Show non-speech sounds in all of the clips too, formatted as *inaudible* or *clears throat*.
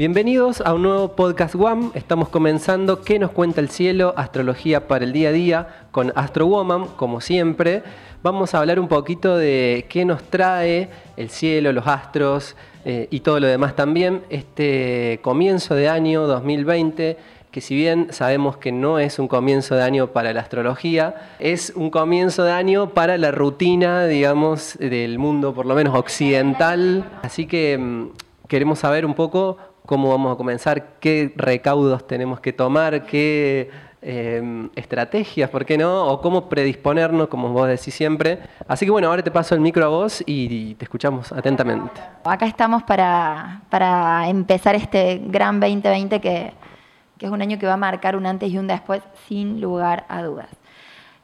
Bienvenidos a un nuevo podcast WAM. Estamos comenzando ¿Qué nos cuenta el cielo? Astrología para el día a día con Astro Woman, como siempre. Vamos a hablar un poquito de qué nos trae el cielo, los astros eh, y todo lo demás también. Este comienzo de año 2020 que si bien sabemos que no es un comienzo de año para la astrología, es un comienzo de año para la rutina, digamos, del mundo, por lo menos occidental. Así que mm, queremos saber un poco cómo vamos a comenzar, qué recaudos tenemos que tomar, qué em, estrategias, ¿por qué no? O cómo predisponernos, como vos decís siempre. Así que bueno, ahora te paso el micro a vos y, te escuchamos atentamente. Acá estamos para, para empezar este gran 2020 que que es un año que va a marcar un antes y un después sin lugar a dudas.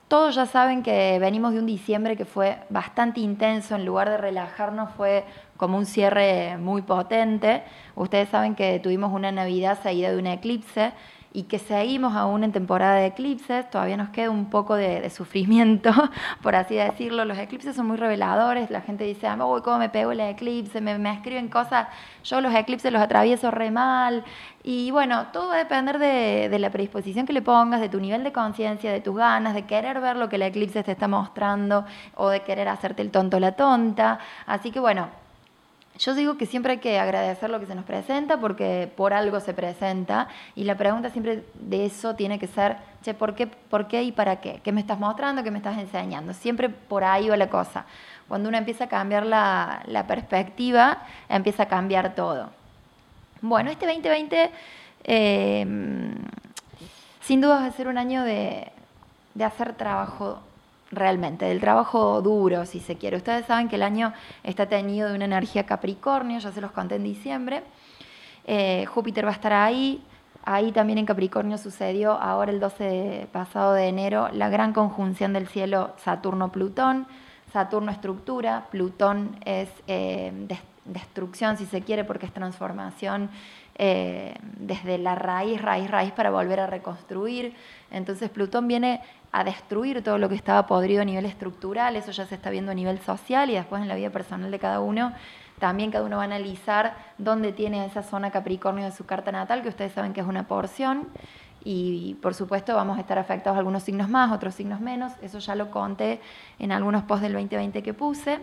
Todos ya saben que venimos de un diciembre que fue bastante intenso, en lugar de relajarnos fue como un cierre muy potente. Ustedes saben que tuvimos una Navidad seguida de un eclipse y que seguimos aún en temporada de eclipses, todavía nos queda un poco de, sufrimiento, *laughs* por así decirlo. Los eclipses son muy reveladores, la gente dice, uy, ¿cómo me pego el eclipse? Me, me, escriben cosas, yo los eclipses los atravieso re mal. Y bueno, todo va a depender de, de la predisposición que le pongas, de tu nivel de conciencia, de tus ganas, de querer ver lo que el eclipse te está mostrando o de querer hacerte el tonto la tonta. Así que bueno, yo digo que siempre hay que agradecer lo que se nos presenta porque por algo se presenta y la pregunta siempre de eso tiene que ser, che, ¿por qué, por qué y para qué? ¿Qué me estás mostrando? ¿Qué me estás enseñando? Siempre por ahí va la cosa. Cuando uno empieza a cambiar la, perspectiva, empieza a cambiar todo. Bueno, este 2020 em, sin duda va a ser un año de hacer trabajo realmente, del trabajo duro, si se quiere. Ustedes saben que el año está tenido de una energía Capricornio, ya se los conté en diciembre. Eh, Júpiter va a estar ahí. Ahí también en Capricornio sucedió ahora el 12 pasado de enero la gran conjunción del cielo Saturno-Plutón. Saturno estructura, Plutón es eh, destrucción, si se quiere, porque es transformación eh, desde la raíz, raíz, raíz para volver a reconstruir. Entonces Plutón viene a destruir todo lo que estaba podrido a nivel estructural, eso ya se está viendo a nivel social y después en la vida personal de cada uno. También cada uno va a analizar dónde tiene esa zona Capricornio de su carta natal, que ustedes saben que es una porción. Y por supuesto vamos a estar afectados algunos signos más, otros signos menos. Eso ya lo conté en algunos posts del 2020 que puse.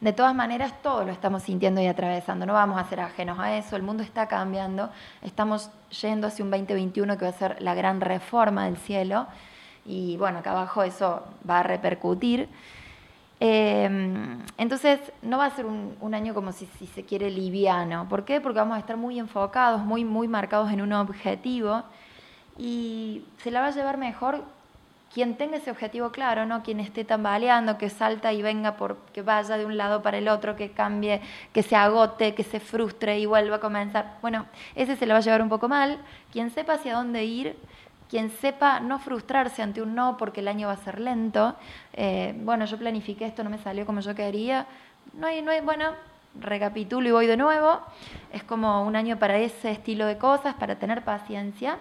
De todas maneras, todos lo estamos sintiendo y atravesando, no vamos a ser ajenos a eso, el mundo está cambiando, estamos yendo hacia un 2021 que va a ser la gran reforma del cielo y bueno, acá abajo eso va a repercutir. Em, entonces, no va a ser un, año como si, si, se quiere liviano. ¿Por qué? Porque vamos a estar muy enfocados, muy, muy marcados en un objetivo y se la va a llevar mejor quien tenga ese objetivo claro, no quien esté tambaleando, que salta y venga por que vaya de un lado para el otro, que cambie, que se agote, que se frustre y vuelva a comenzar. Bueno, ese se le va a llevar un poco mal. Quien sepa hacia dónde ir, quien sepa no frustrarse ante un no porque el año va a ser lento. Eh, bueno, yo planifiqué esto, no me salió como yo quería. No hay, no hay, bueno, recapitulo y voy de nuevo. Es como un año para ese estilo de cosas, para tener paciencia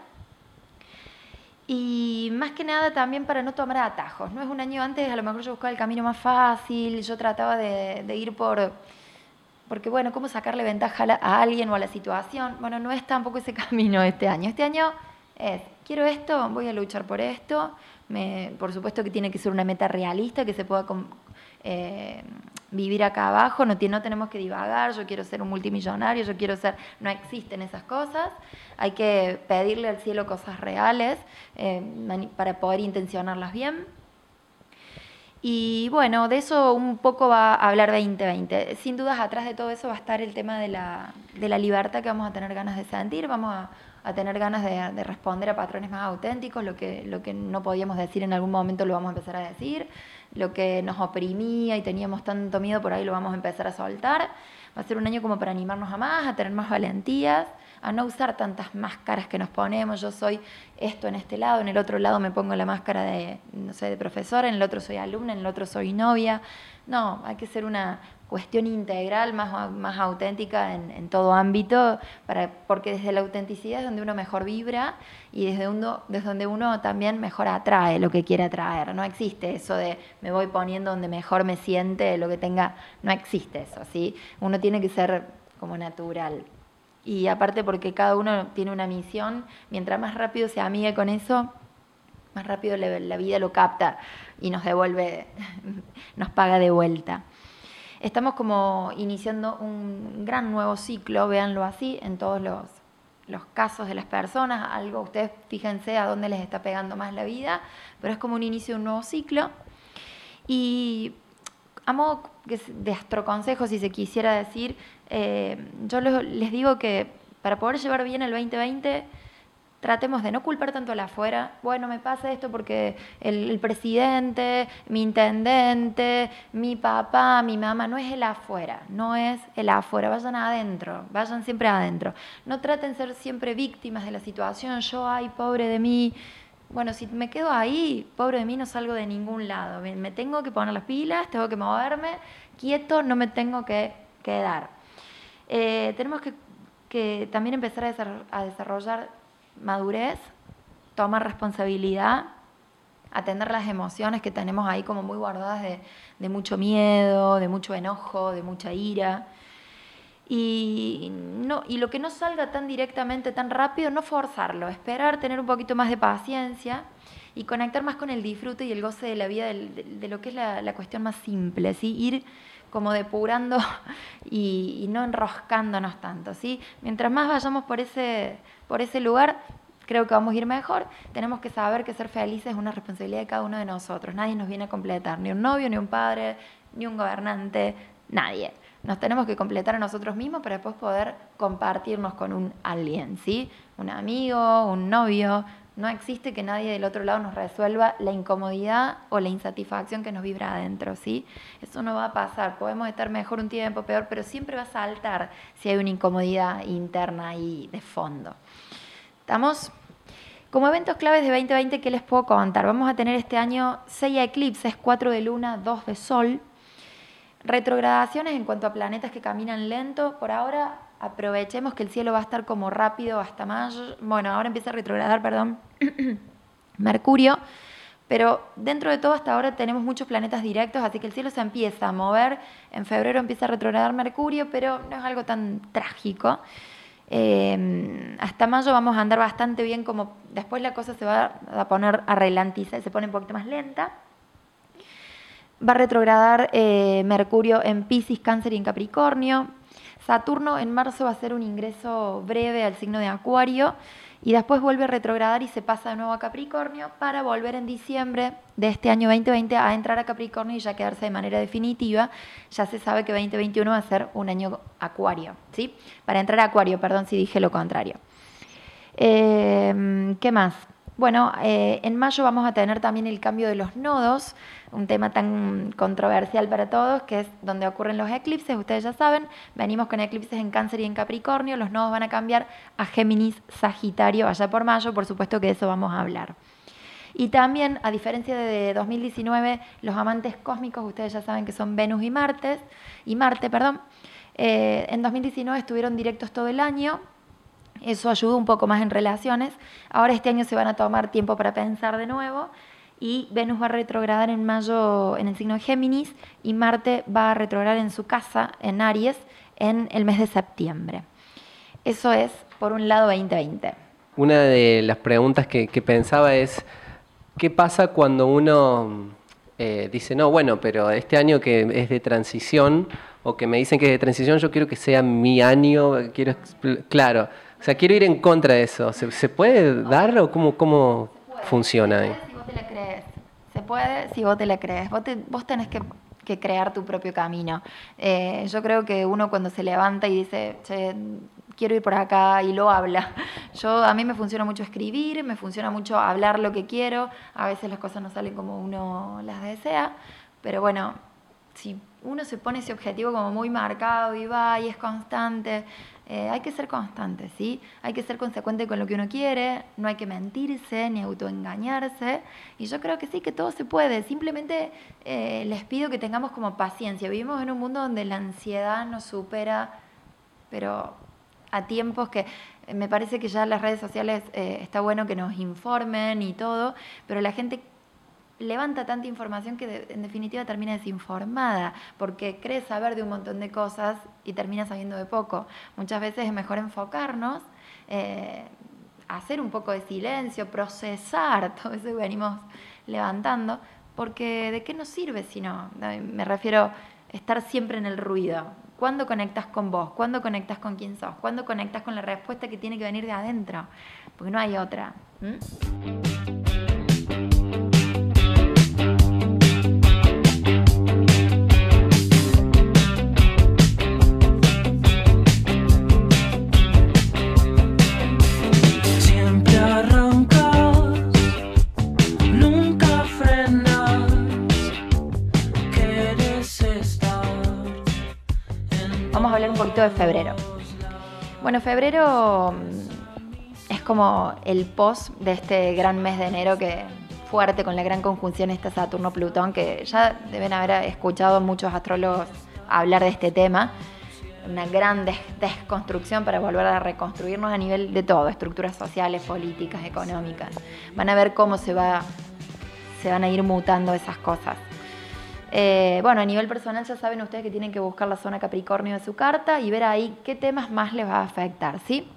y más que nada también para no tomar atajos. No es un año antes, a lo mejor yo buscaba el camino más fácil, yo trataba de, ir por, porque bueno, ¿cómo sacarle ventaja a alguien o a la situación? Bueno, no es tampoco ese *laughs* camino este año. Este año es, quiero esto, voy a luchar por esto. Me, por supuesto que tiene que ser una meta realista, que se pueda eh, vivir acá abajo, no, no tenemos que divagar, yo quiero ser un multimillonario, yo quiero ser, no existen esas cosas, hay que pedirle al cielo cosas reales eh, para poder intencionarlas bien. Y bueno, de eso un poco va a hablar 2020. Sin dudas, atrás de todo eso va a estar el tema de la, de la libertad que vamos a tener ganas de sentir, vamos a, a tener ganas de, de, responder a patrones más auténticos, lo que, lo que no podíamos decir en algún momento lo vamos a empezar a decir lo que nos oprimía y teníamos tanto miedo, por ahí lo vamos a empezar a soltar. Va a ser un año como para animarnos a más, a tener más valentías, a no usar tantas máscaras que nos ponemos. Yo soy esto en este lado, en el otro lado me pongo la máscara de, no sé, de profesora, en el otro soy alumna, en el otro soy novia. No, hay que ser una, cuestión integral, más, más auténtica en, todo ámbito, para, porque desde la autenticidad es donde uno mejor vibra y desde, uno, desde donde uno también mejor atrae lo que quiere atraer. No existe eso de me voy poniendo donde mejor me siente, lo que tenga, no existe eso, ¿sí? Uno tiene que ser como natural. y aparte porque cada uno tiene una misión, mientras más rápido se amigue con eso, más rápido la, vida lo capta y nos devuelve, *laughs* nos paga de vuelta. Estamos como iniciando un gran nuevo ciclo, véanlo así, en todos los, los casos de las personas, algo, ustedes fíjense a dónde les está pegando más la vida, pero es como un inicio de un nuevo ciclo. Y a modo de astroconsejo, si se quisiera decir, eh, yo les digo que para poder llevar bien el 2020 tratemos de no culpar tanto a la afuera. Bueno, me pasa esto porque el, presidente, mi intendente, mi papá, mi mamá, no es el afuera, no es el afuera, vayan adentro, vayan siempre adentro. No traten de ser siempre víctimas de la situación, yo, ay, pobre de mí. Bueno, si me quedo ahí, pobre de mí, no salgo de ningún lado. Me, tengo que poner las pilas, tengo que moverme, quieto, no me tengo que quedar. Eh, tenemos que, también empezar a desarrollar madurez, tomar responsabilidad, atender las emociones que tenemos ahí como muy guardadas de, mucho miedo, de mucho enojo, de mucha ira. Y, no, y lo que no salga tan directamente, tan rápido, no forzarlo, esperar, tener un poquito más de paciencia y conectar más con el disfrute y el goce de la vida, de, lo que es la, cuestión más simple, ¿sí? ir como depurando *laughs* y, no enroscándonos tanto. ¿sí? Mientras más vayamos por ese, por ese lugar, creo que vamos a ir mejor. Tenemos que saber que ser felices es una responsabilidad de cada uno de nosotros. Nadie nos viene a completar, ni un novio, ni un padre, ni un gobernante, nadie. Nos tenemos que completar a nosotros mismos para después poder compartirnos con un alguien, ¿sí? Un amigo, un novio. No existe que nadie del otro lado nos resuelva la incomodidad o la insatisfacción que nos vibra adentro, ¿sí? Eso no va a pasar. Podemos estar mejor un tiempo, peor, pero siempre va a saltar si hay una incomodidad interna ahí de fondo. ¿Estamos? Como eventos claves de 2020, ¿qué les puedo contar? Vamos a tener este año 6 eclipses, 4 de luna, 2 de sol. Retrogradaciones en cuanto a planetas que caminan lento. Por ahora aprovechemos que el cielo va a estar como rápido hasta mayo. Bueno, ahora empieza a retrogradar, perdón, *clears throat* Mercurio. Pero dentro de todo hasta ahora tenemos muchos planetas directos, así que el cielo se empieza a mover. En febrero empieza a retrogradar Mercurio, pero no es algo tan trágico. Em, hasta mayo vamos a andar bastante bien, como después la cosa se va a poner a relantizar, se pone un poquito más lenta. Va a retrogradar eh, Mercurio en Pisces, Cáncer y en Capricornio. Saturno en marzo va a ser un ingreso breve al signo de Acuario y después vuelve a retrogradar y se pasa de nuevo a Capricornio para volver en diciembre de este año 2020 a entrar a Capricornio y ya quedarse de manera definitiva. Ya se sabe que 2021 va a ser un año Acuario, ¿sí? Para entrar a Acuario, perdón si dije lo contrario. Eh, ¿Qué más? Bueno, eh, en mayo vamos a tener también el cambio de los nodos, un tema tan controversial para todos, que es donde ocurren los eclipses. Ustedes ya saben, venimos con eclipses en Cáncer y en Capricornio, los nodos van a cambiar a Géminis, Sagitario, allá por mayo, por supuesto que de eso vamos a hablar. Y también, a diferencia de 2019, los amantes cósmicos, ustedes ya saben que son Venus y Marte, y Marte, perdón, eh, en 2019 estuvieron directos todo el año, eso ayuda un poco más en relaciones. Ahora este año se van a tomar tiempo para pensar de nuevo y Venus va a retrogradar en mayo en el signo de Géminis y Marte va a retrogradar en su casa, en Aries, en el mes de septiembre. Eso es, por un lado, 2020. Una de las preguntas que, pensaba es, ¿qué pasa cuando uno eh, dice, no, bueno, pero este año que es de transición, o que me dicen que es de transición, yo quiero que sea mi año, quiero, claro, o sea, quiero ir en contra de eso. ¿Se, puede dar o cómo, cómo funciona ahí? Te la crees. Se puede si vos te la crees. Vos, vos tenés que, crear tu propio camino. Eh, yo creo que uno cuando se levanta y dice, che, quiero ir por acá y lo habla. *laughs* Yo a mí me funciona mucho escribir, me funciona mucho hablar lo que quiero. A veces las cosas no salen como uno las desea, pero bueno, si uno se pone ese objetivo como muy marcado y va y es constante, eh, hay que ser constante, ¿sí? Hay que ser consecuente con lo que uno quiere, no hay que mentirse ni autoengañarse. Y yo creo que sí, que todo se puede. Simplemente eh, les pido que tengamos como paciencia. Vivimos en un mundo donde la ansiedad nos supera, pero a tiempos que me parece que ya las redes sociales eh, está bueno que nos informen y todo, pero la gente levanta tanta información que en definitiva termina desinformada, porque cree saber de un montón de cosas y termina sabiendo de poco. Muchas veces es mejor enfocarnos, eh, hacer un poco de silencio, procesar *laughs* todo eso que venimos levantando, porque ¿de qué nos sirve si no? Me refiero estar siempre en el ruido. ¿Cuándo conectas con vos? ¿Cuándo conectas con quién sos? ¿Cuándo conectas con la respuesta que tiene que venir de adentro? Porque no hay otra. De febrero. Bueno, febrero mm, es como el post de este gran mes de enero que fuerte con la gran conjunción este Saturno-Plutón, que ya deben haber escuchado muchos astrólogos hablar de este tema. Una gran desconstrucción para volver a reconstruirnos a nivel de todo, estructuras sociales, políticas, económicas. Van a ver cómo se, va, se van a ir mutando esas cosas. Eh, bueno, a nivel personal ya saben ustedes que tienen que buscar la zona Capricornio de su carta y ver ahí qué temas más les va a afectar, ¿sí?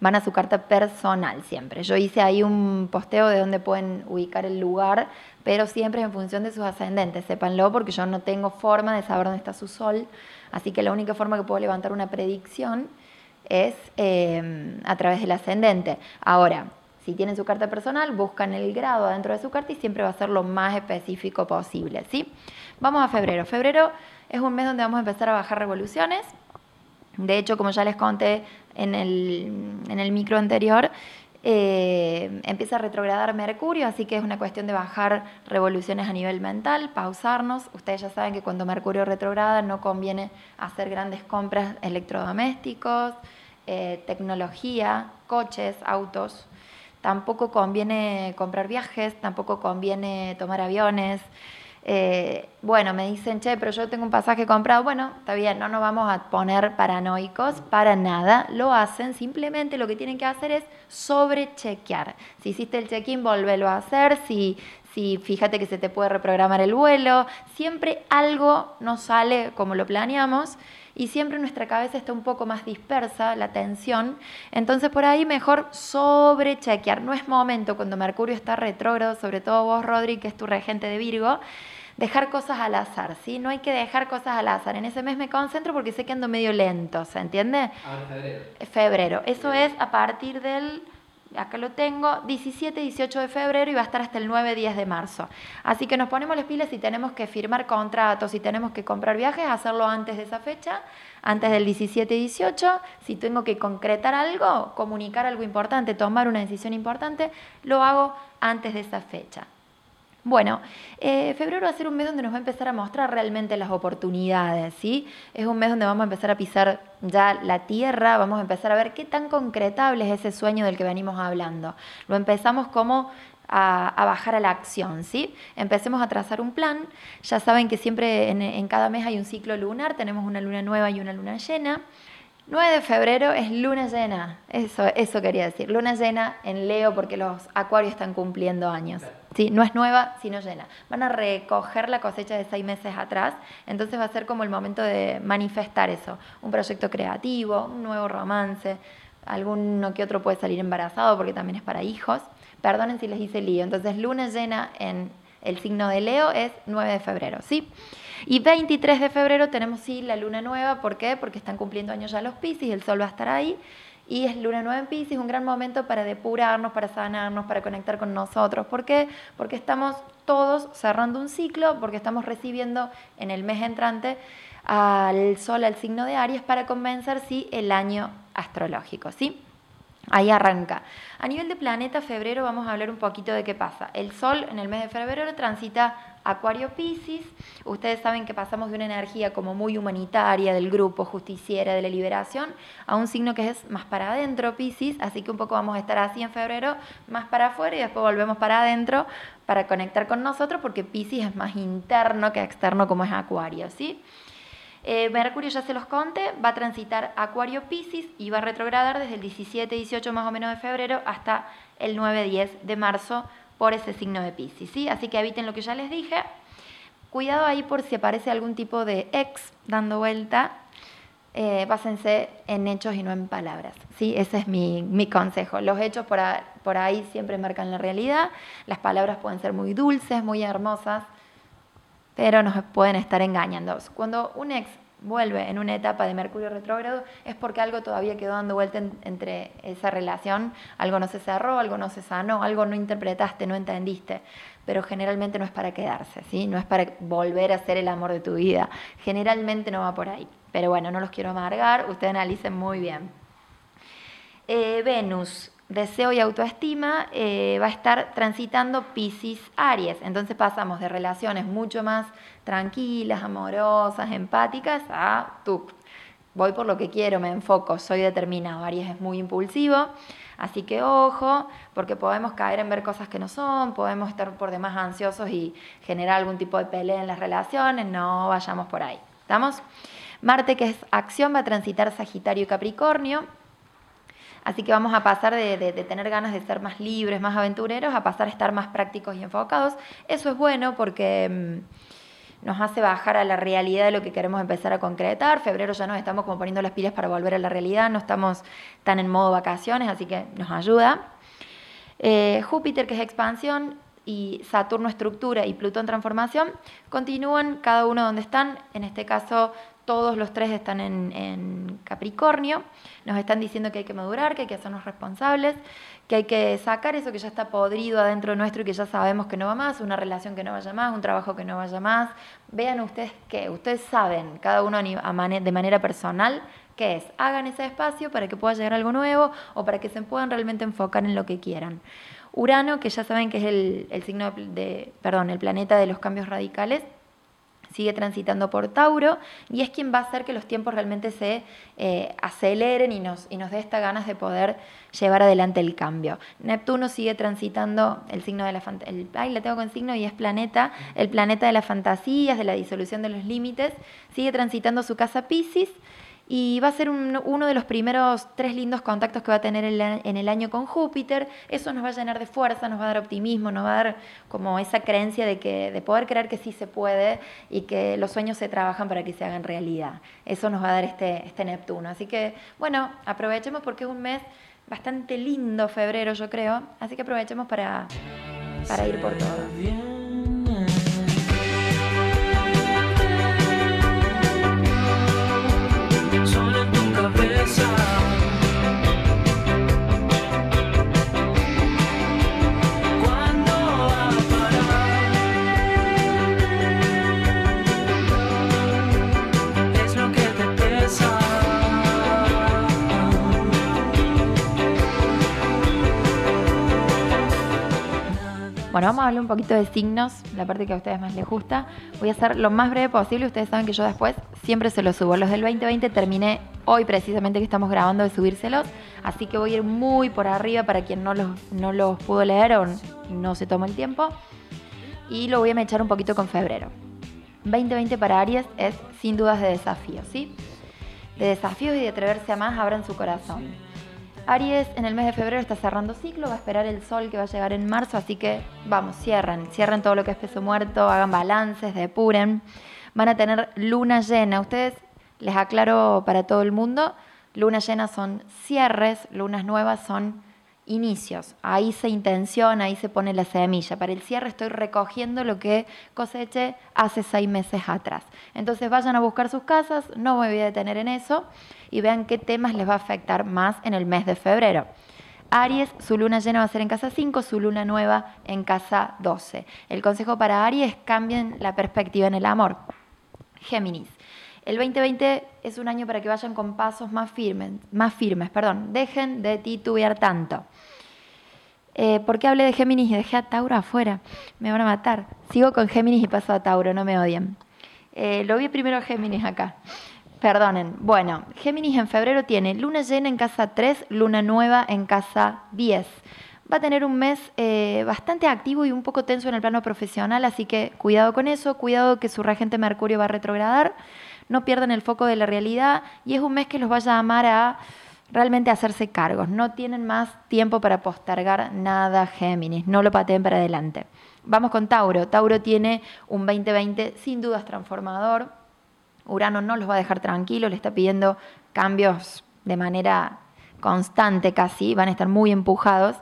Van a su carta personal siempre. Yo hice ahí un posteo de dónde pueden ubicar el lugar, pero siempre en función de sus ascendentes, sépanlo, porque yo no tengo forma de saber dónde está su sol, así que la única forma que puedo levantar una predicción es eh, a través del ascendente. Ahora, si tienen su carta personal, buscan el grado dentro de su carta y siempre va a ser lo más específico posible, ¿sí? Vamos a febrero. Febrero es un mes donde vamos a empezar a bajar revoluciones. De hecho, como ya les conté en el, micro anterior, eh, empieza a retrogradar Mercurio, así que es una cuestión de bajar revoluciones a nivel mental, pausarnos. Ustedes ya saben que cuando Mercurio retrograda no conviene hacer grandes compras electrodomésticos, eh, tecnología, coches, autos tampoco conviene comprar viajes, tampoco conviene tomar aviones. Eh, bueno, me dicen, che, pero yo tengo un pasaje comprado. Bueno, está bien, no nos vamos a poner paranoicos para nada. Lo hacen, simplemente lo que tienen que hacer es sobrechequear. Si hiciste el check-in, volvelo a hacer. Si, si fíjate que se te puede reprogramar el vuelo. Siempre algo no sale como lo planeamos y siempre nuestra cabeza está un poco más dispersa, la tensión. Entonces por ahí mejor sobrechequear. No es momento cuando Mercurio está retrógrado, sobre todo vos, Rodri, que es tu regente de Virgo, dejar cosas al azar, ¿sí? No hay que dejar cosas al azar. En ese mes me concentro porque sé que ando medio lento, ¿se entiende? Ah, febrero. Febrero. Eso es a partir del acá lo tengo, 17, 18 de febrero y va a estar hasta el 9, 10 de marzo. Así que nos ponemos las pilas si tenemos que firmar contratos, si tenemos que comprar viajes, hacerlo antes de esa fecha, antes del 17, 18. Si tengo que concretar algo, comunicar algo importante, tomar una decisión importante, lo hago antes de esa fecha. Bueno, eh, febrero va a ser un mes donde nos va a empezar a mostrar realmente las oportunidades, ¿sí? Es un mes donde vamos a empezar a pisar ya la tierra, vamos a empezar a ver qué tan concretable es ese sueño del que venimos hablando. Lo empezamos como a, bajar a la acción, ¿sí? Empecemos a trazar un plan. Ya saben que siempre en, en cada mes hay un ciclo lunar, tenemos una luna nueva y una luna llena. 9 de febrero es luna llena, eso, eso quería decir, luna llena en Leo porque los acuarios están cumpliendo años. Sí, no es nueva, sino llena. Van a recoger la cosecha de seis meses atrás, entonces va a ser como el momento de manifestar eso, un proyecto creativo, un nuevo romance, alguno que otro puede salir embarazado porque también es para hijos. Perdonen si les hice lío, entonces luna llena en el signo de Leo es 9 de febrero, ¿sí? Y 23 de febrero tenemos sí la luna nueva, ¿por qué? Porque están cumpliendo años ya los Pisces, el sol va a estar ahí. Y es luna nueva en Pisces, un gran momento para depurarnos, para sanarnos, para conectar con nosotros. ¿Por qué? Porque estamos todos cerrando un ciclo, porque estamos recibiendo en el mes entrante al sol, al signo de Aries, para convencer si el año astrológico, ¿sí? Ahí arranca. A nivel de planeta, febrero vamos a hablar un poquito de qué pasa. El Sol en el mes de febrero transita Acuario Pisces. Ustedes saben que pasamos de una energía como muy humanitaria, del grupo, justiciera, de la liberación, a un signo que es más para adentro, Pisces. Así que un poco vamos a estar así en febrero, más para afuera y después volvemos para adentro para conectar con nosotros, porque Pisces es más interno que externo como es Acuario, ¿sí? Eh, Mercurio ya se los conté, va a transitar Acuario Pisces y va a retrogradar desde el 17-18 más o menos de febrero hasta el 9-10 de marzo por ese signo de Pisces, ¿sí? Así que eviten lo que ya les dije. Cuidado ahí por si aparece algún tipo de ex dando vuelta. Eh, básense en hechos y no en palabras. ¿sí? Ese es mi, consejo. Los hechos por, por ahí siempre marcan la realidad. Las palabras pueden ser muy dulces, muy hermosas, pero nos pueden estar engañando. Cuando un ex vuelve en una etapa de Mercurio retrógrado, es porque algo todavía quedó dando vuelta entre esa relación, algo no se cerró, algo no se sanó, algo no interpretaste, no entendiste, pero generalmente no es para quedarse, ¿sí? no es para volver a ser el amor de tu vida, generalmente no va por ahí, pero bueno, no los quiero amargar, ustedes analicen muy bien. Eh, Venus, deseo y autoestima, eh, va a estar transitando Pisces Aries. Entonces pasamos de relaciones mucho más tranquilas, amorosas, empáticas, a tú. Voy por lo que quiero, me enfoco, soy determinado. Aries es muy impulsivo, así que ojo, porque podemos caer en ver cosas que no son, podemos estar por demás ansiosos y generar algún tipo de pelea en las relaciones, no vayamos por ahí. ¿Estamos? Marte, que es acción, va a transitar Sagitario y Capricornio. Así que vamos a pasar de, tener ganas de ser más libres, más aventureros, a pasar a estar más prácticos y enfocados. Eso es bueno porque mm, nos hace bajar a la realidad de lo que queremos empezar a concretar. Febrero ya nos estamos como poniendo las pilas para volver a la realidad, no estamos tan en modo vacaciones, así que nos ayuda. Eh, Júpiter, que es expansión, y Saturno estructura y Plutón transformación, continúan cada uno donde están. En este caso, todos los tres están en, Capricornio, nos están diciendo que hay que madurar, que hay que hacernos responsables, que hay que sacar eso que ya está podrido adentro nuestro y que ya sabemos que no va más, una relación que no vaya más, un trabajo que no vaya más. Vean ustedes qué, ustedes saben, cada uno de manera personal, qué es. Hagan ese espacio para que pueda llegar algo nuevo o para que se puedan realmente enfocar en lo que quieran. Urano, que ya saben que es el, el signo de, perdón, el planeta de los cambios radicales, sigue transitando por Tauro y es quien va a hacer que los tiempos realmente se eh, aceleren y nos, y nos dé esta ganas de poder llevar adelante el cambio. Neptuno sigue transitando el signo de la fantasía, ay, le tengo con signo y es planeta, el planeta de las fantasías, de la disolución de los límites, sigue transitando su casa Pisces y va a ser uno de los primeros tres lindos contactos que va a tener en el año con Júpiter. Eso nos va a llenar de fuerza, nos va a dar optimismo, nos va a dar como esa creencia de, que, de poder creer que sí se puede y que los sueños se trabajan para que se hagan realidad. Eso nos va a dar este, este Neptuno. Así que, bueno, aprovechemos porque es un mes bastante lindo, febrero yo creo. Así que aprovechemos para, para ir por todo. Bueno, vamos a hablar un poquito de signos, la parte que a ustedes más les gusta. Voy a hacer lo más breve posible. Ustedes saben que yo después siempre se los subo. Los del 2020 terminé hoy precisamente que estamos grabando de subírselos. Así que voy a ir muy por arriba para quien no los, no los pudo leer o no se tomó el tiempo. Y lo voy a mechar un poquito con febrero. 2020 para Aries es sin dudas de desafíos, ¿sí? De desafíos y de atreverse a más, abran su corazón Aries en el mes de febrero está cerrando ciclo, va a esperar el sol que va a llegar en marzo, así que vamos, cierren, cierren todo lo que es peso muerto, hagan balances, depuren. Van a tener luna llena. Ustedes, les aclaro para todo el mundo, luna llena son cierres, lunas nuevas son inicios. Ahí se intenciona, ahí se pone la semilla. Para el cierre estoy recogiendo lo que coseché hace seis meses atrás. Entonces vayan a buscar sus casas, no me voy a detener en eso y vean qué temas les va a afectar más en el mes de febrero. Aries, su luna llena va a ser en casa 5, su luna nueva en casa 12. El consejo para Aries, cambien la perspectiva en el amor. Géminis. El 2020 es un año para que vayan con pasos más firmes, más firmes, perdón. Dejen de titubear tanto. Eh, ¿Por qué hablé de Géminis y dejé a Tauro afuera? Me van a matar. Sigo con Géminis y paso a Tauro, no me odien. Eh, lo vi primero a Géminis acá. Perdonen. Bueno, Géminis en febrero tiene luna llena en casa 3, luna nueva en casa 10. Va a tener un mes eh, bastante activo y un poco tenso en el plano profesional, así que cuidado con eso, cuidado que su regente Mercurio va a retrogradar no pierdan el foco de la realidad y es un mes que los vaya a amar a realmente hacerse cargos. No tienen más tiempo para postergar nada, Géminis. No lo pateen para adelante. Vamos con Tauro. Tauro tiene un 2020 sin dudas transformador. Urano no los va a dejar tranquilos, le está pidiendo cambios de manera constante casi, van a estar muy empujados.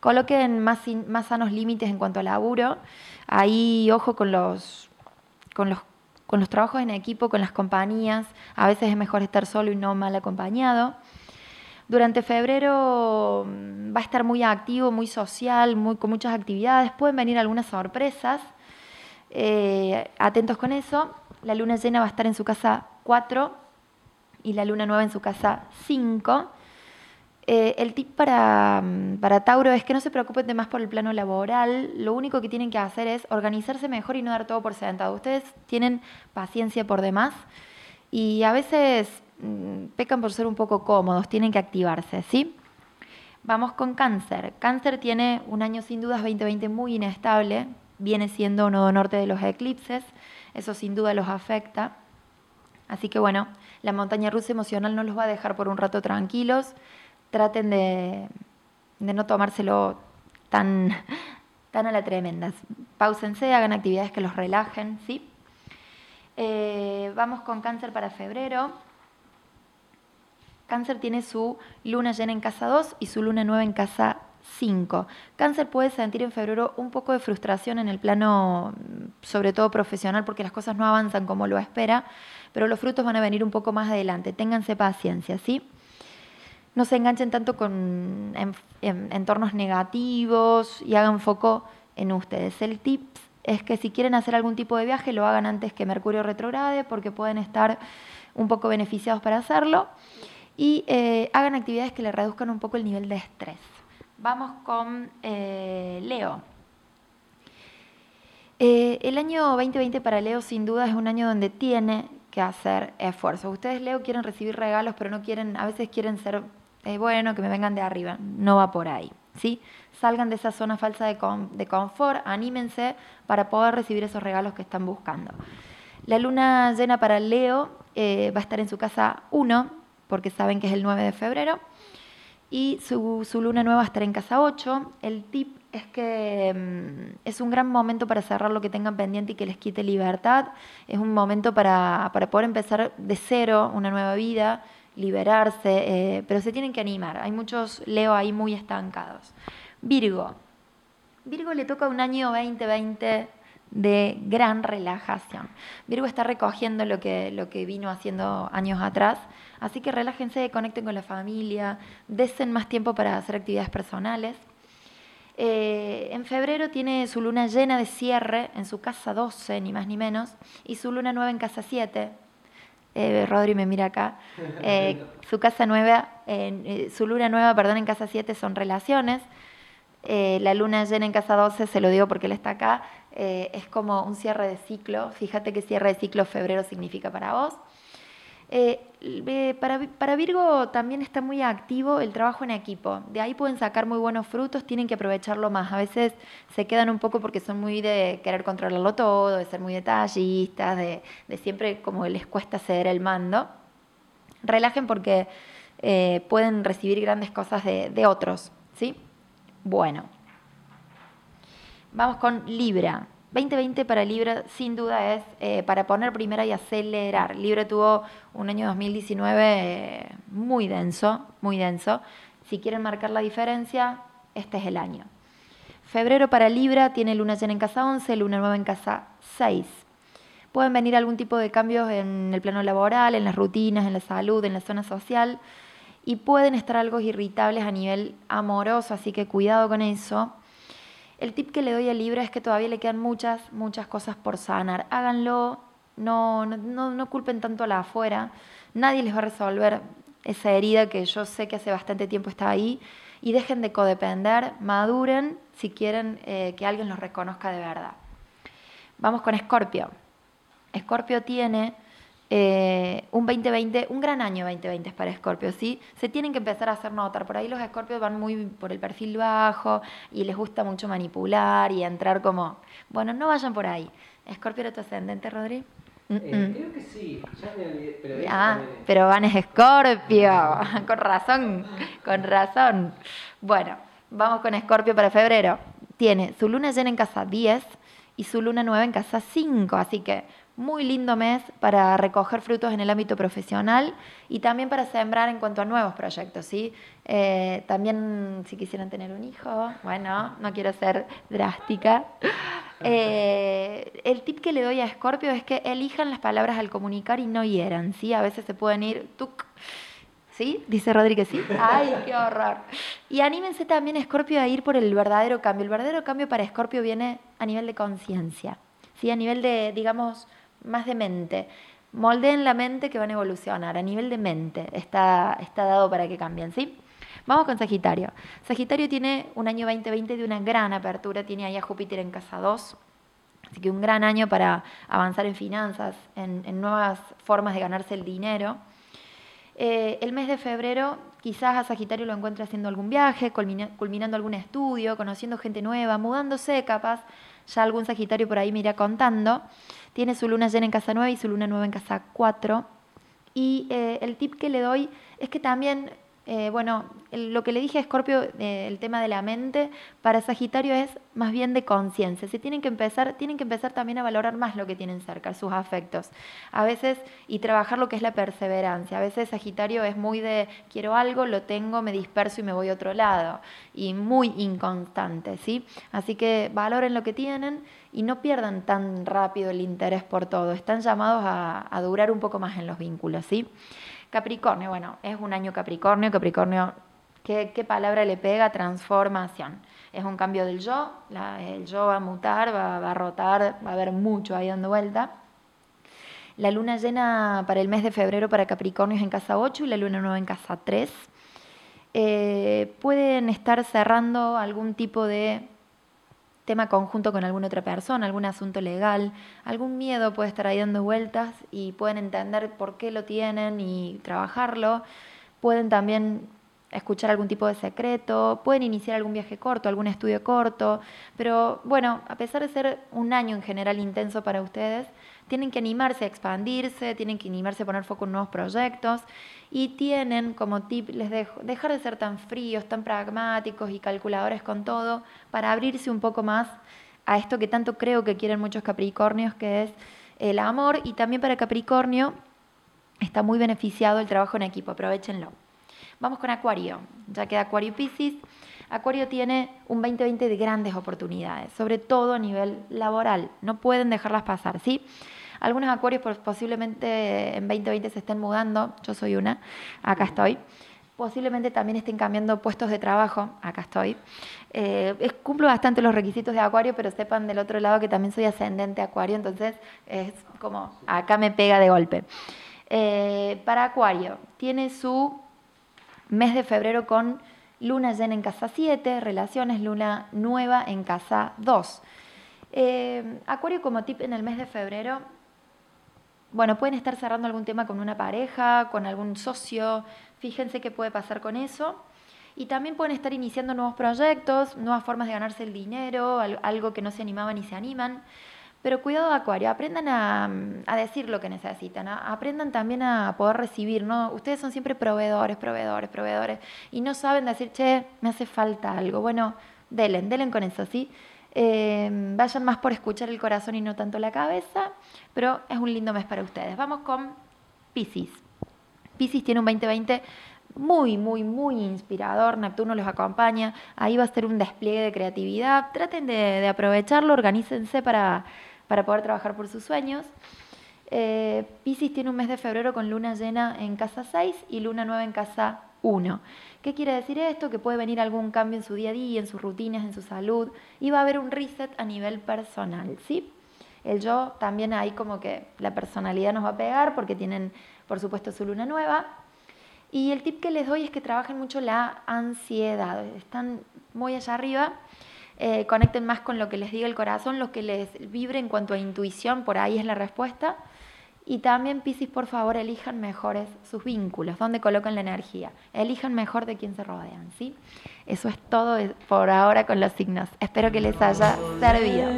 Coloquen más, más sanos límites en cuanto al laburo. Ahí, ojo con los, con los con los trabajos en equipo, con las compañías. A veces es mejor estar solo y no mal acompañado. Durante febrero mm, va a estar muy activo, muy social, con muchas actividades. Pueden venir algunas sorpresas. Eh, atentos con eso. La luna llena va a estar en su casa 4 y la luna nueva en su casa 5. Eh, el tip para, mm, para, Tauro es que no se preocupen de más por el plano laboral. Lo único que tienen que hacer es organizarse mejor y no dar todo por sentado. Ustedes tienen paciencia por demás y a veces mm, pecan por ser un poco cómodos, tienen que activarse, ¿sí? Vamos con cáncer. Cáncer tiene un año sin dudas 2020 muy inestable, viene siendo nodo norte de los eclipses, eso sin duda los afecta. Así que bueno, la montaña rusa emocional no los va a dejar por un rato tranquilos traten de, no tomárselo tan, *laughs* tan a la tremenda. Pausense, hagan actividades que los relajen, ¿sí? Eh, vamos con cáncer para febrero. Cáncer tiene su luna llena en casa 2 y su luna nueva en casa 5. Cáncer puede sentir en febrero un poco de frustración en el plano, sobre todo profesional, porque las cosas no avanzan como lo espera, pero los frutos van a venir un poco más adelante. Ténganse paciencia, ¿sí? No se enganchen tanto con entornos negativos y hagan foco en ustedes. El tip es que si quieren hacer algún tipo de viaje lo hagan antes que Mercurio retrograde porque pueden estar un poco beneficiados para hacerlo y eh, hagan actividades que le reduzcan un poco el nivel de estrés. Vamos con eh, Leo. Eh, el año 2020 para Leo sin duda es un año donde tiene que hacer esfuerzo. Ustedes Leo quieren recibir regalos, pero no quieren, a veces quieren ser bueno, que me vengan de arriba. No va por ahí. ¿sí? Salgan de esa zona falsa de, de confort, anímense para poder recibir esos regalos que están buscando. La luna llena para Leo eh, va a estar en su casa 1, porque saben que es el 9 de febrero, y su, su, luna nueva va a estar en casa 8. El tip es que mm, es un gran momento para cerrar lo que tengan pendiente y que les quite libertad. Es un momento para, para poder empezar de cero una nueva vida, liberarse, eh, pero se tienen que animar. Hay muchos Leo ahí muy estancados. Virgo. Virgo le toca un año 2020 de gran relajación. Virgo está recogiendo lo que, lo que vino haciendo años atrás, así que relájense, conecten con la familia, desen más tiempo para hacer actividades personales. Eh, en febrero tiene su luna llena de cierre en su casa 12, ni más ni menos, y su luna nueva en casa 7, eh, Rodri me mira acá, *laughs* eh, su casa nueva, eh, su luna nueva, perdón, en casa 7 son relaciones, eh, la luna llena en casa 12, se lo digo porque él está acá, es como un cierre de ciclo, fíjate qué cierre de ciclo febrero significa para vos. Eh, para, Virgo también está muy activo el trabajo en equipo. De ahí pueden sacar muy buenos frutos, tienen que aprovecharlo más. A veces se quedan un poco porque son muy de querer controlarlo todo, de ser muy detallistas, de, siempre como les cuesta ceder el mando. Relajen porque eh, pueden recibir grandes cosas de, de otros. ¿sí? Bueno, vamos con Libra. 2020 para Libra sin duda es eh, para poner primera y acelerar. Libra tuvo un año 2019 eh, muy denso, muy denso. Si quieren marcar la diferencia, este es el año. Febrero para Libra tiene luna llena en casa 11, luna nueva en casa 6. Pueden venir algún tipo de cambios en el plano laboral, en las rutinas, en la salud, en la zona social y pueden estar algo irritables a nivel amoroso, así que cuidado con eso. El tip que le doy al libro es que todavía le quedan muchas, muchas cosas por sanar. Háganlo, no, no, no culpen tanto a la afuera. Nadie les va a resolver esa herida que yo sé que hace bastante tiempo está ahí. Y dejen de codepender, maduren si quieren eh, que alguien los reconozca de verdad. Vamos con Escorpio. Escorpio tiene eh, un 2020, un gran año 2020 es para Escorpio, ¿sí? Se tienen que empezar a hacer notar. Por ahí los Escorpios van muy por el perfil bajo y les gusta mucho manipular y entrar como, bueno, no vayan por ahí. Escorpio era tu ascendente, Rodri. Eh, creo que sí, ya me olvidé, pero Ah, pero Van es Escorpio, *laughs* con razón, con razón. Bueno, vamos con Escorpio para febrero. Tiene su luna llena en casa 10 y su luna nueva en casa 5, así que muy lindo mes para recoger frutos en el ámbito profesional y también para sembrar en cuanto a nuevos proyectos, ¿sí? Eh, también si quisieran tener un hijo, bueno, no quiero ser drástica. *laughs* Eh, el tip que le doy a Scorpio es que elijan las palabras al comunicar y no hieran, ¿sí? A veces se pueden ir, tuc, ¿sí? Dice Rodríguez, ¿sí? *laughs* ¡Ay, qué horror! Y anímense también, Scorpio, a ir por el verdadero cambio. El verdadero cambio para Scorpio viene a nivel de conciencia, ¿sí? A nivel de, digamos, más de mente. Moldeen la mente que van a evolucionar. A nivel de mente está, está dado para que cambien, ¿sí? Vamos con Sagitario. Sagitario tiene un año 2020 de una gran apertura, tiene ahí a Júpiter en casa 2, así que un gran año para avanzar en finanzas, en, nuevas formas de ganarse el dinero. Eh, el mes de febrero quizás a Sagitario lo encuentre haciendo algún viaje, culminando algún estudio, conociendo gente nueva, mudándose capaz, ya algún Sagitario por ahí me irá contando. Tiene su luna llena en casa 9 y su luna nueva en casa 4. Y eh, el tip que le doy es que también eh, bueno, lo que le dije a Scorpio, eh, el tema de la mente, para Sagitario es más bien de conciencia. Si tienen que empezar, tienen que empezar también a valorar más lo que tienen cerca, sus afectos. A veces, y trabajar lo que es la perseverancia. A veces Sagitario es muy de quiero algo, lo tengo, me disperso y me voy a otro lado. Y muy inconstante, ¿sí? Así que valoren lo que tienen y no pierdan tan rápido el interés por todo. Están llamados a durar un poco más en los vínculos, ¿sí? Capricornio, bueno, es un año Capricornio, Capricornio, ¿qué, palabra le pega? Transformación. Es un cambio del yo, el yo va a mutar, va, a rotar, va a haber mucho ahí dando vuelta. La luna llena para el mes de febrero para Capricornio es en casa 8 y la luna nueva en casa 3. Eh, pueden estar cerrando algún tipo de tema conjunto con alguna otra persona, algún asunto legal, algún miedo puede estar ahí dando vueltas y pueden entender por qué lo tienen y trabajarlo. Pueden también escuchar algún tipo de secreto, pueden iniciar algún viaje corto, algún estudio corto, pero bueno, a pesar de ser un año en general intenso para ustedes, tienen que animarse a expandirse, tienen que animarse a poner foco en nuevos proyectos y tienen como tip, les dejo, dejar de ser tan fríos, tan pragmáticos y calculadores con todo para abrirse un poco más a esto que tanto creo que quieren muchos Capricornios, que es el amor y también para Capricornio está muy beneficiado el trabajo en equipo, aprovechenlo. Vamos con Acuario, ya queda Acuario y Pisces. Acuario tiene un 2020 de grandes oportunidades, sobre todo a nivel laboral. No pueden dejarlas pasar, ¿sí? Algunos acuarios posiblemente en 2020 se estén mudando, yo soy una, acá estoy. Posiblemente también estén cambiando puestos de trabajo, acá estoy. Eh, cumplo bastante los requisitos de acuario, pero sepan del otro lado que también soy ascendente acuario, entonces es como acá me pega de golpe. Eh, para acuario, tiene su mes de febrero con luna llena en casa 7, relaciones, luna nueva en casa 2. Eh, acuario como tip en el mes de febrero bueno, pueden estar cerrando algún tema con una pareja, con algún socio, fíjense qué puede pasar con eso. Y también pueden estar iniciando nuevos proyectos, nuevas formas de ganarse el dinero, algo que no se animaban y se animan. Pero cuidado, Acuario, aprendan a, decir lo que necesitan, aprendan también a poder recibir, ¿no? Ustedes son siempre proveedores, proveedores, proveedores, y no saben decir, che, me hace falta algo. Bueno, delen, delen con eso, ¿sí? Em, vayan más por escuchar el corazón y no tanto la cabeza, pero es un lindo mes para ustedes. Vamos con Pisces. Pisces tiene un 2020 muy, muy, muy inspirador. Neptuno los acompaña. Ahí va a ser un despliegue de creatividad. Traten de, aprovecharlo, organícense para, para, poder trabajar por sus sueños. Eh, Pisces tiene un mes de febrero con luna llena en casa 6 y luna nueva en casa 1. ¿Qué quiere decir esto? Que puede venir algún cambio en su día a día, en sus rutinas, en su salud, y va a haber un reset a nivel personal, ¿sí? El yo también ahí como que la personalidad nos va a pegar porque tienen, por supuesto, su luna nueva. Y el tip que les doy es que trabajen mucho la ansiedad. Están muy allá arriba, eh, conecten más con lo que les diga el corazón, lo que les vibre en cuanto a intuición, por ahí es la respuesta. Y también, Piscis, por favor, elijan mejores sus vínculos, dónde colocan la energía. Elijan mejor de quién se rodean, ¿sí? Eso es todo por ahora con los signos. Espero que les haya servido.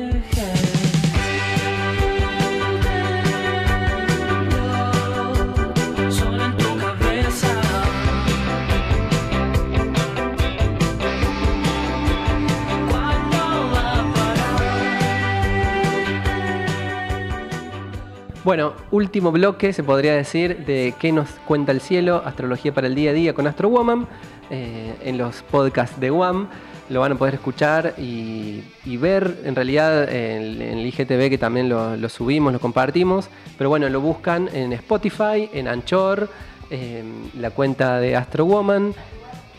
Bueno, último bloque, se podría decir, de qué nos cuenta el cielo, astrología para el día a día con Astro Woman, eh, en los podcasts de WAM. Lo van a poder escuchar y, ver en realidad en, el IGTV que también lo, subimos, lo compartimos. Pero bueno, lo buscan en Spotify, en Anchor, en la cuenta de Astro Woman,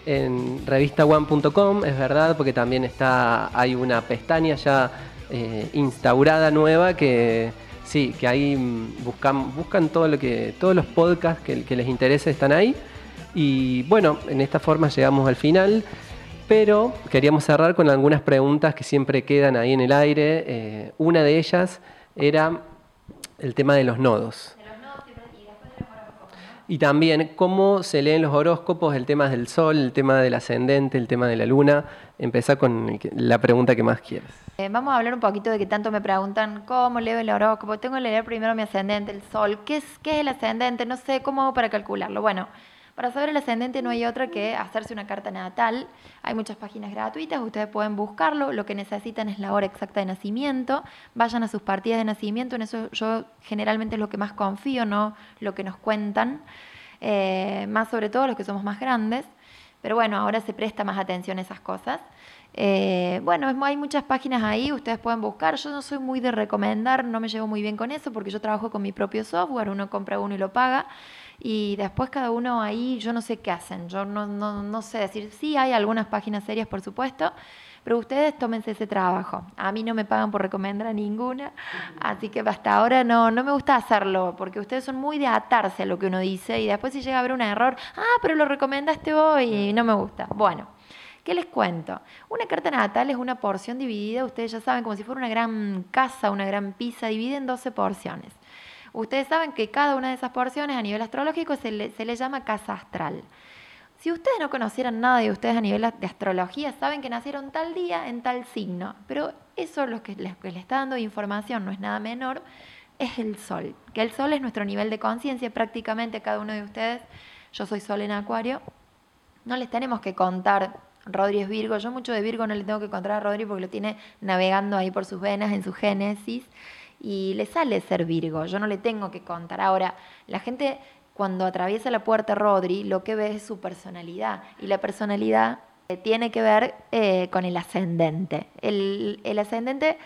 en revistaone.com, es verdad, porque también está, hay una pestaña ya eh, instaurada nueva que Sí, que ahí mm, buscan, buscan todo lo que, todos los podcasts que, les interese están ahí. Y bueno, en esta forma llegamos al final. Pero queríamos cerrar con algunas preguntas que siempre quedan ahí en el aire. Eh, una de ellas era el tema de los nodos. Y también cómo se leen los horóscopos, el tema del sol, el tema del ascendente, el tema de la luna. Empezar con la pregunta que más quieras. Eh, vamos a hablar un poquito de que tanto me preguntan cómo leo el horóscopo. Tengo que leer primero mi ascendente, el sol. ¿Qué es, qué es el ascendente? No sé cómo hago para calcularlo. Bueno, para saber el ascendente no hay otra que hacerse una carta natal. Hay muchas páginas gratuitas, ustedes pueden buscarlo. Lo que necesitan es la hora exacta de nacimiento. Vayan a sus partidas de nacimiento. En eso yo generalmente es lo que más confío, no lo que nos cuentan. Eh, más sobre todo los que somos más grandes. Pero bueno, ahora se presta más atención a esas cosas. Eh, bueno, hay muchas páginas ahí, ustedes pueden buscar. Yo no soy muy de recomendar, no me llevo muy bien con eso porque yo trabajo con mi propio software, uno compra uno y lo paga y después cada uno ahí, yo no sé qué hacen, yo no, no, no sé decir, sí hay algunas páginas serias por supuesto, pero ustedes tómense ese trabajo. A mí no me pagan por recomendar a ninguna, así que hasta ahora no, no me gusta hacerlo, porque ustedes son muy de atarse a lo que uno dice y después si llega a haber un error, ah, pero lo recomendaste hoy y no me gusta. Bueno. ¿Qué les cuento? Una carta natal es una porción dividida, ustedes ya saben, como si fuera una gran casa, una gran pizza, dividida en 12 porciones. Ustedes saben que cada una de esas porciones a nivel astrológico se le, llama casa astral. Si ustedes no conocieran nada de ustedes a nivel de astrología, saben que nacieron tal día en tal signo, pero eso es lo que les, que está dando información, no es nada menor, es el sol. Que el sol es nuestro nivel de conciencia, prácticamente cada uno de ustedes, yo soy sol en acuario, no les tenemos que contar, Rodri es Virgo, yo mucho de Virgo no le tengo que contar a Rodri porque lo tiene navegando ahí por sus venas, en su génesis, y le sale ser Virgo, yo no le tengo que contar. Ahora, la gente cuando atraviesa la puerta Rodri, lo que ve es su personalidad, y la personalidad eh, tiene que ver eh, con el ascendente. El, ascendente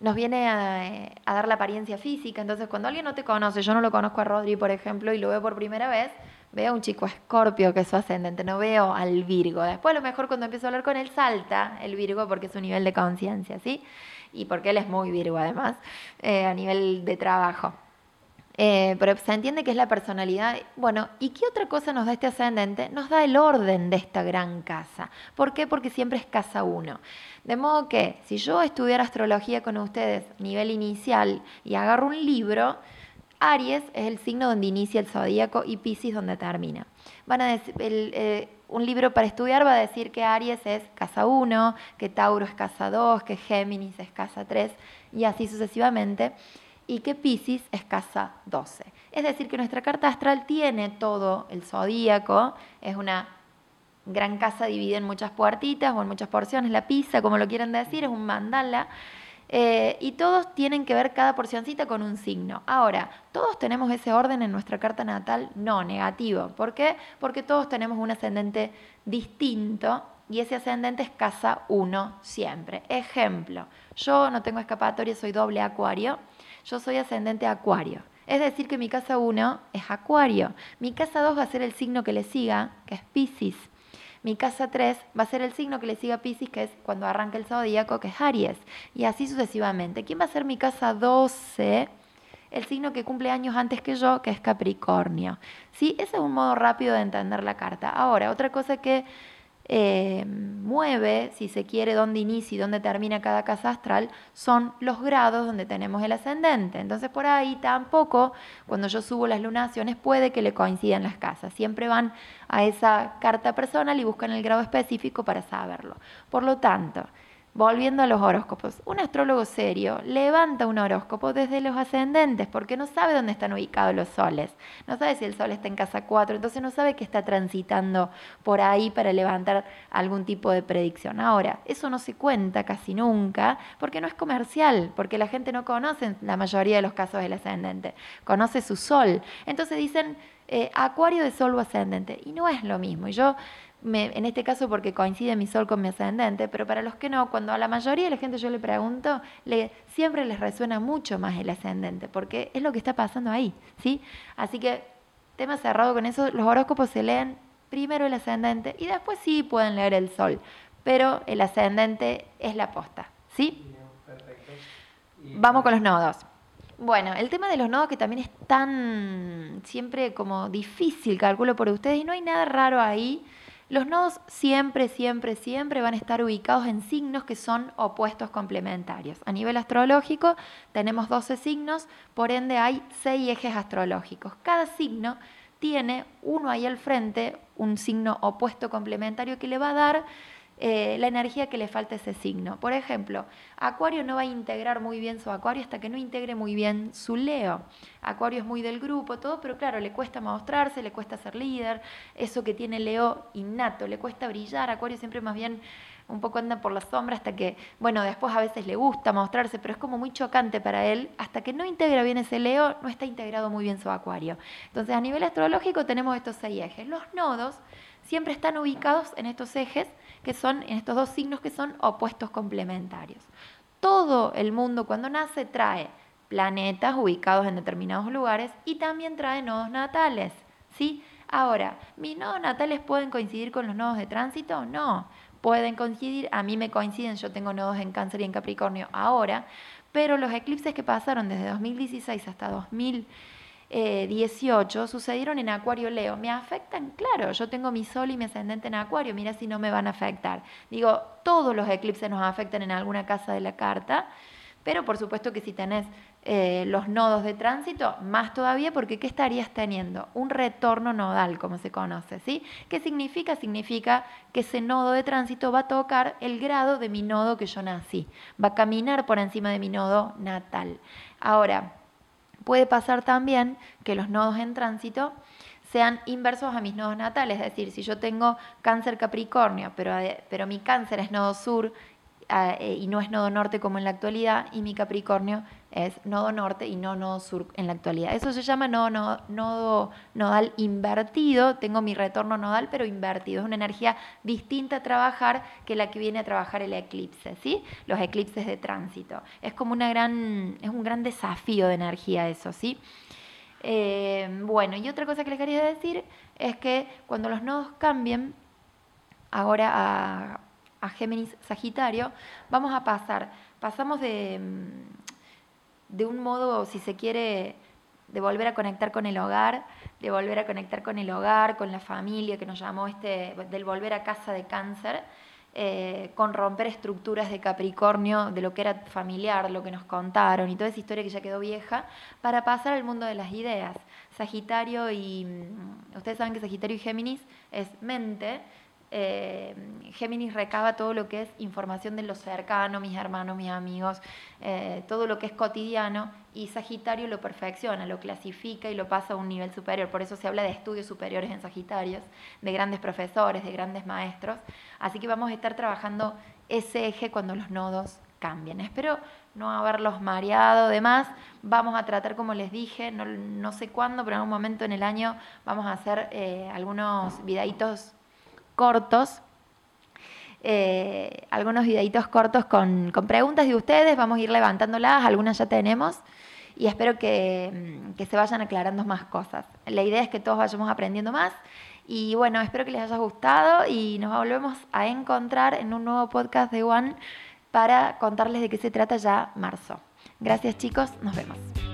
nos viene a, a, dar la apariencia física, entonces cuando alguien no te conoce, yo no lo conozco a Rodri, por ejemplo, y lo veo por primera vez, veo a un chico escorpio que es su ascendente, no veo al Virgo. Después a lo mejor cuando empiezo a hablar con él salta el Virgo porque es su nivel de conciencia, ¿sí? Y porque él es muy Virgo además, eh, a nivel de trabajo. Eh, pero se entiende que es la personalidad. Bueno, ¿y qué otra cosa nos da este ascendente? Nos da el orden de esta gran casa. ¿Por qué? Porque siempre es casa uno. De modo que si yo estudiara astrología con ustedes nivel inicial y agarro un libro, Aries es el signo donde inicia el zodíaco y Pisces donde termina. Van a eh, un libro para estudiar va a decir que Aries es casa 1, que Tauro es casa 2, que Géminis es casa 3 y así sucesivamente, y que Pisces es casa 12. Es decir, que nuestra carta astral tiene todo el zodíaco, es una gran casa dividida en muchas puertitas o en muchas porciones, la pizza, como lo quieran decir, es un mandala. Eh, y todos tienen que ver cada porcioncita con un signo. Ahora, ¿todos tenemos ese orden en nuestra carta natal? No, negativo. ¿Por qué? Porque todos tenemos un ascendente distinto y ese ascendente es casa 1 siempre. Ejemplo, yo no tengo escapatoria, soy doble acuario, yo soy ascendente acuario. Es decir, que mi casa 1 es acuario. Mi casa 2 va a ser el signo que le siga, que es Pisces. Mi casa 3 va a ser el signo que le siga a Pisces, que es cuando arranca el zodíaco, que es Aries. Y así sucesivamente. ¿Quién va a ser mi casa 12? El signo que cumple años antes que yo, que es Capricornio. ¿Sí? Ese es un modo rápido de entender la carta. Ahora, otra cosa que eh, mueve, si se quiere, dónde inicia y dónde termina cada casa astral, son los grados donde tenemos el ascendente. Entonces por ahí tampoco, cuando yo subo las lunaciones, puede que le coincidan las casas. Siempre van a esa carta personal y buscan el grado específico para saberlo. Por lo tanto, volviendo a los horóscopos, un astrólogo serio levanta un horóscopo desde los ascendentes porque no sabe dónde están ubicados los soles, no sabe si el sol está en casa 4, entonces no sabe que está transitando por ahí para levantar algún tipo de predicción. Ahora, eso no se cuenta casi nunca porque no es comercial, porque la gente no conoce la mayoría de los casos del ascendente, conoce su sol. Entonces dicen eh, acuario de sol o ascendente y no es lo mismo. Y yo en este caso porque coincide mi sol con mi ascendente, pero para los que no, cuando a la mayoría de la gente yo le pregunto, le, siempre les resuena mucho más el ascendente, porque es lo que está pasando ahí, ¿sí? Así que, tema cerrado con eso, los horóscopos se leen primero el ascendente y después sí pueden leer el sol, pero el ascendente es la posta, ¿sí? Vamos con los nodos. Bueno, el tema de los nodos que también es tan siempre como difícil, calculo por ustedes, y no hay nada raro ahí los nodos siempre, siempre, siempre van a estar ubicados en signos que son opuestos complementarios. A nivel astrológico tenemos 12 signos, por ende hay 6 ejes astrológicos. Cada signo tiene uno ahí al frente, un signo opuesto complementario que le va a dar eh, la energía que le falta ese signo. Por ejemplo, Acuario no va a integrar muy bien su Acuario hasta que no integre muy bien su Leo. Acuario es muy del grupo, todo, pero claro, le cuesta mostrarse, le cuesta ser líder, eso que tiene Leo innato, le cuesta brillar. Acuario siempre más bien un poco anda por la sombra hasta que, bueno, después a veces le gusta mostrarse, pero es como muy chocante para él. Hasta que no integra bien ese Leo, no está integrado muy bien su Acuario. Entonces, a nivel astrológico tenemos estos seis ejes. Los nodos siempre están ubicados en estos ejes, que son, en estos dos signos que son opuestos complementarios. Todo el mundo cuando nace trae planetas ubicados en determinados lugares y también trae nodos natales, ¿sí? Ahora, ¿mis nodos natales pueden coincidir con los nodos de tránsito? No, pueden coincidir, a mí me coinciden, yo tengo nodos en cáncer y en capricornio ahora, pero los eclipses que pasaron desde 2016 hasta 2000 18 sucedieron en Acuario Leo. ¿Me afectan? Claro, yo tengo mi sol y mi ascendente en Acuario, mira si no me van a afectar. Digo, todos los eclipses nos afectan en alguna casa de la carta, pero por supuesto que si tenés eh, los nodos de tránsito, más todavía, porque ¿qué estarías teniendo? Un retorno nodal, como se conoce, ¿sí? ¿Qué significa? Significa que ese nodo de tránsito va a tocar el grado de mi nodo que yo nací, va a caminar por encima de mi nodo natal. Ahora, Puede pasar también que los nodos en tránsito sean inversos a mis nodos natales, es decir, si yo tengo cáncer Capricornio, pero, pero mi cáncer es nodo sur eh, y no es nodo norte como en la actualidad, y mi Capricornio es nodo norte y no nodo sur en la actualidad. Eso se llama nodo, nodo, nodal invertido, tengo mi retorno nodal pero invertido, es una energía distinta a trabajar que la que viene a trabajar el eclipse, ¿sí? Los eclipses de tránsito. Es como una gran, es un gran desafío de energía eso, ¿sí? Eh, bueno, y otra cosa que les quería decir es que cuando los nodos cambien, ahora a a Géminis Sagitario, vamos a pasar, pasamos de, mm, de un modo, si se quiere, de volver a conectar con el hogar, de volver a conectar con el hogar, con la familia, que nos llamó este, del volver a casa de cáncer, eh, con romper estructuras de Capricornio, de lo que era familiar, lo que nos contaron y toda esa historia que ya quedó vieja, para pasar al mundo de las ideas. Sagitario y, mm, ustedes saben que Sagitario y Géminis es mente, eh, Géminis recaba todo lo que es información de lo cercano, mis hermanos, mis amigos, eh, todo lo que es cotidiano, y Sagitario lo perfecciona, lo clasifica y lo pasa a un nivel superior. Por eso se habla de estudios superiores en Sagitarios, de grandes profesores, de grandes maestros. Así que vamos a estar trabajando ese eje cuando los nodos cambien. Espero no haberlos mareado, demás. Vamos a tratar, como les dije, no, sé cuándo, pero en algún momento en el año vamos a hacer eh, algunos videitos cortos, eh, algunos videitos cortos con, preguntas de ustedes, vamos a ir levantándolas, algunas ya tenemos y espero que, mm, que, se vayan aclarando más cosas. La idea es que todos vayamos aprendiendo más y bueno, espero que les haya gustado y nos volvemos a encontrar en un nuevo podcast de One para contarles de qué se trata ya marzo. Gracias chicos, nos vemos.